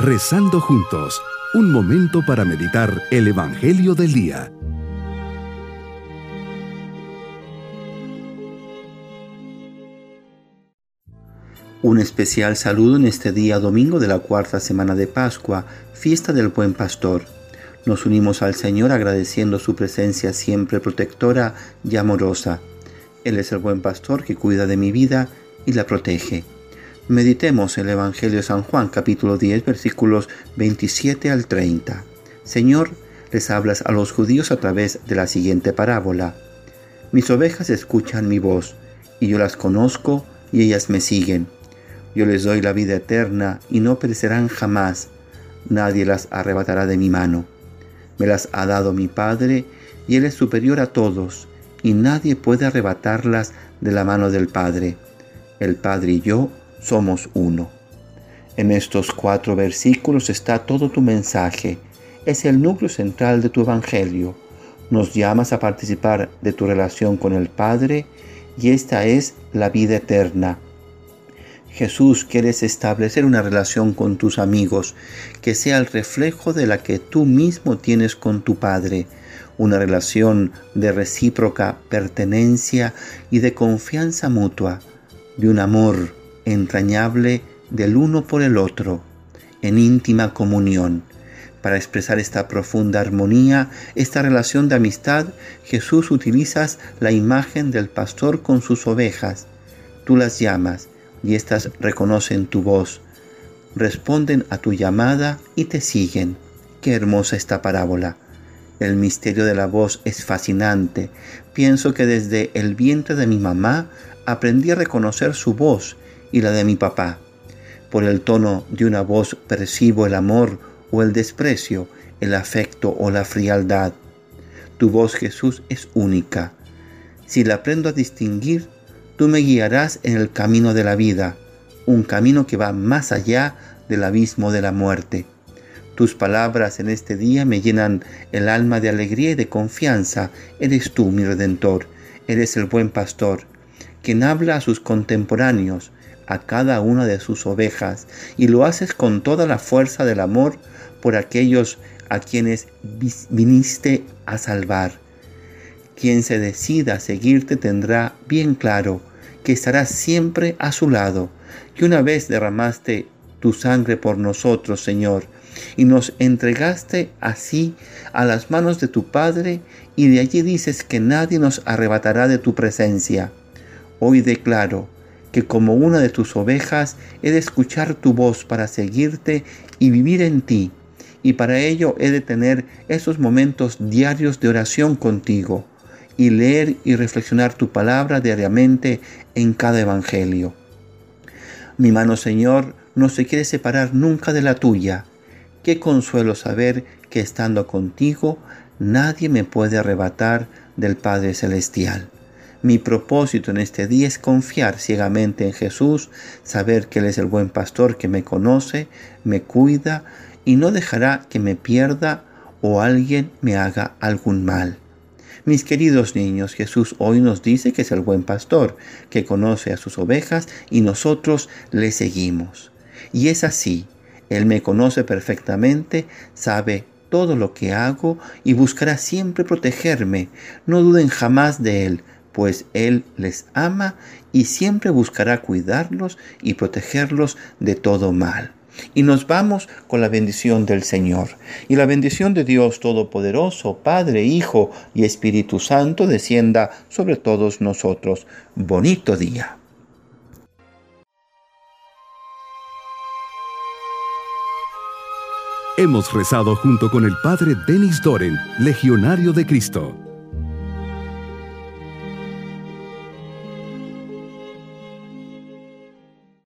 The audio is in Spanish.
Rezando juntos, un momento para meditar el Evangelio del Día. Un especial saludo en este día domingo de la cuarta semana de Pascua, fiesta del buen pastor. Nos unimos al Señor agradeciendo su presencia siempre protectora y amorosa. Él es el buen pastor que cuida de mi vida y la protege. Meditemos el Evangelio de San Juan capítulo 10 versículos 27 al 30. Señor, les hablas a los judíos a través de la siguiente parábola. Mis ovejas escuchan mi voz, y yo las conozco y ellas me siguen. Yo les doy la vida eterna y no perecerán jamás. Nadie las arrebatará de mi mano. Me las ha dado mi Padre, y Él es superior a todos, y nadie puede arrebatarlas de la mano del Padre. El Padre y yo somos uno. En estos cuatro versículos está todo tu mensaje. Es el núcleo central de tu Evangelio. Nos llamas a participar de tu relación con el Padre y esta es la vida eterna. Jesús, quieres establecer una relación con tus amigos que sea el reflejo de la que tú mismo tienes con tu Padre, una relación de recíproca pertenencia y de confianza mutua, de un amor entrañable del uno por el otro, en íntima comunión. Para expresar esta profunda armonía, esta relación de amistad, Jesús utilizas la imagen del pastor con sus ovejas. Tú las llamas y éstas reconocen tu voz, responden a tu llamada y te siguen. Qué hermosa esta parábola. El misterio de la voz es fascinante. Pienso que desde el vientre de mi mamá aprendí a reconocer su voz y la de mi papá. Por el tono de una voz percibo el amor o el desprecio, el afecto o la frialdad. Tu voz, Jesús, es única. Si la aprendo a distinguir, tú me guiarás en el camino de la vida, un camino que va más allá del abismo de la muerte. Tus palabras en este día me llenan el alma de alegría y de confianza. Eres tú, mi redentor, eres el buen pastor, quien habla a sus contemporáneos, a cada una de sus ovejas y lo haces con toda la fuerza del amor por aquellos a quienes viniste a salvar. Quien se decida a seguirte tendrá bien claro que estarás siempre a su lado, que una vez derramaste tu sangre por nosotros, Señor, y nos entregaste así a las manos de tu Padre, y de allí dices que nadie nos arrebatará de tu presencia. Hoy declaro que como una de tus ovejas he de escuchar tu voz para seguirte y vivir en ti, y para ello he de tener esos momentos diarios de oración contigo, y leer y reflexionar tu palabra diariamente en cada evangelio. Mi mano, Señor, no se quiere separar nunca de la tuya. Qué consuelo saber que estando contigo nadie me puede arrebatar del Padre Celestial. Mi propósito en este día es confiar ciegamente en Jesús, saber que Él es el buen pastor que me conoce, me cuida y no dejará que me pierda o alguien me haga algún mal. Mis queridos niños, Jesús hoy nos dice que es el buen pastor, que conoce a sus ovejas y nosotros le seguimos. Y es así, Él me conoce perfectamente, sabe todo lo que hago y buscará siempre protegerme. No duden jamás de Él, pues Él les ama y siempre buscará cuidarlos y protegerlos de todo mal. Y nos vamos con la bendición del Señor. Y la bendición de Dios Todopoderoso, Padre, Hijo y Espíritu Santo, descienda sobre todos nosotros. Bonito día. Hemos rezado junto con el Padre Denis Doren, Legionario de Cristo.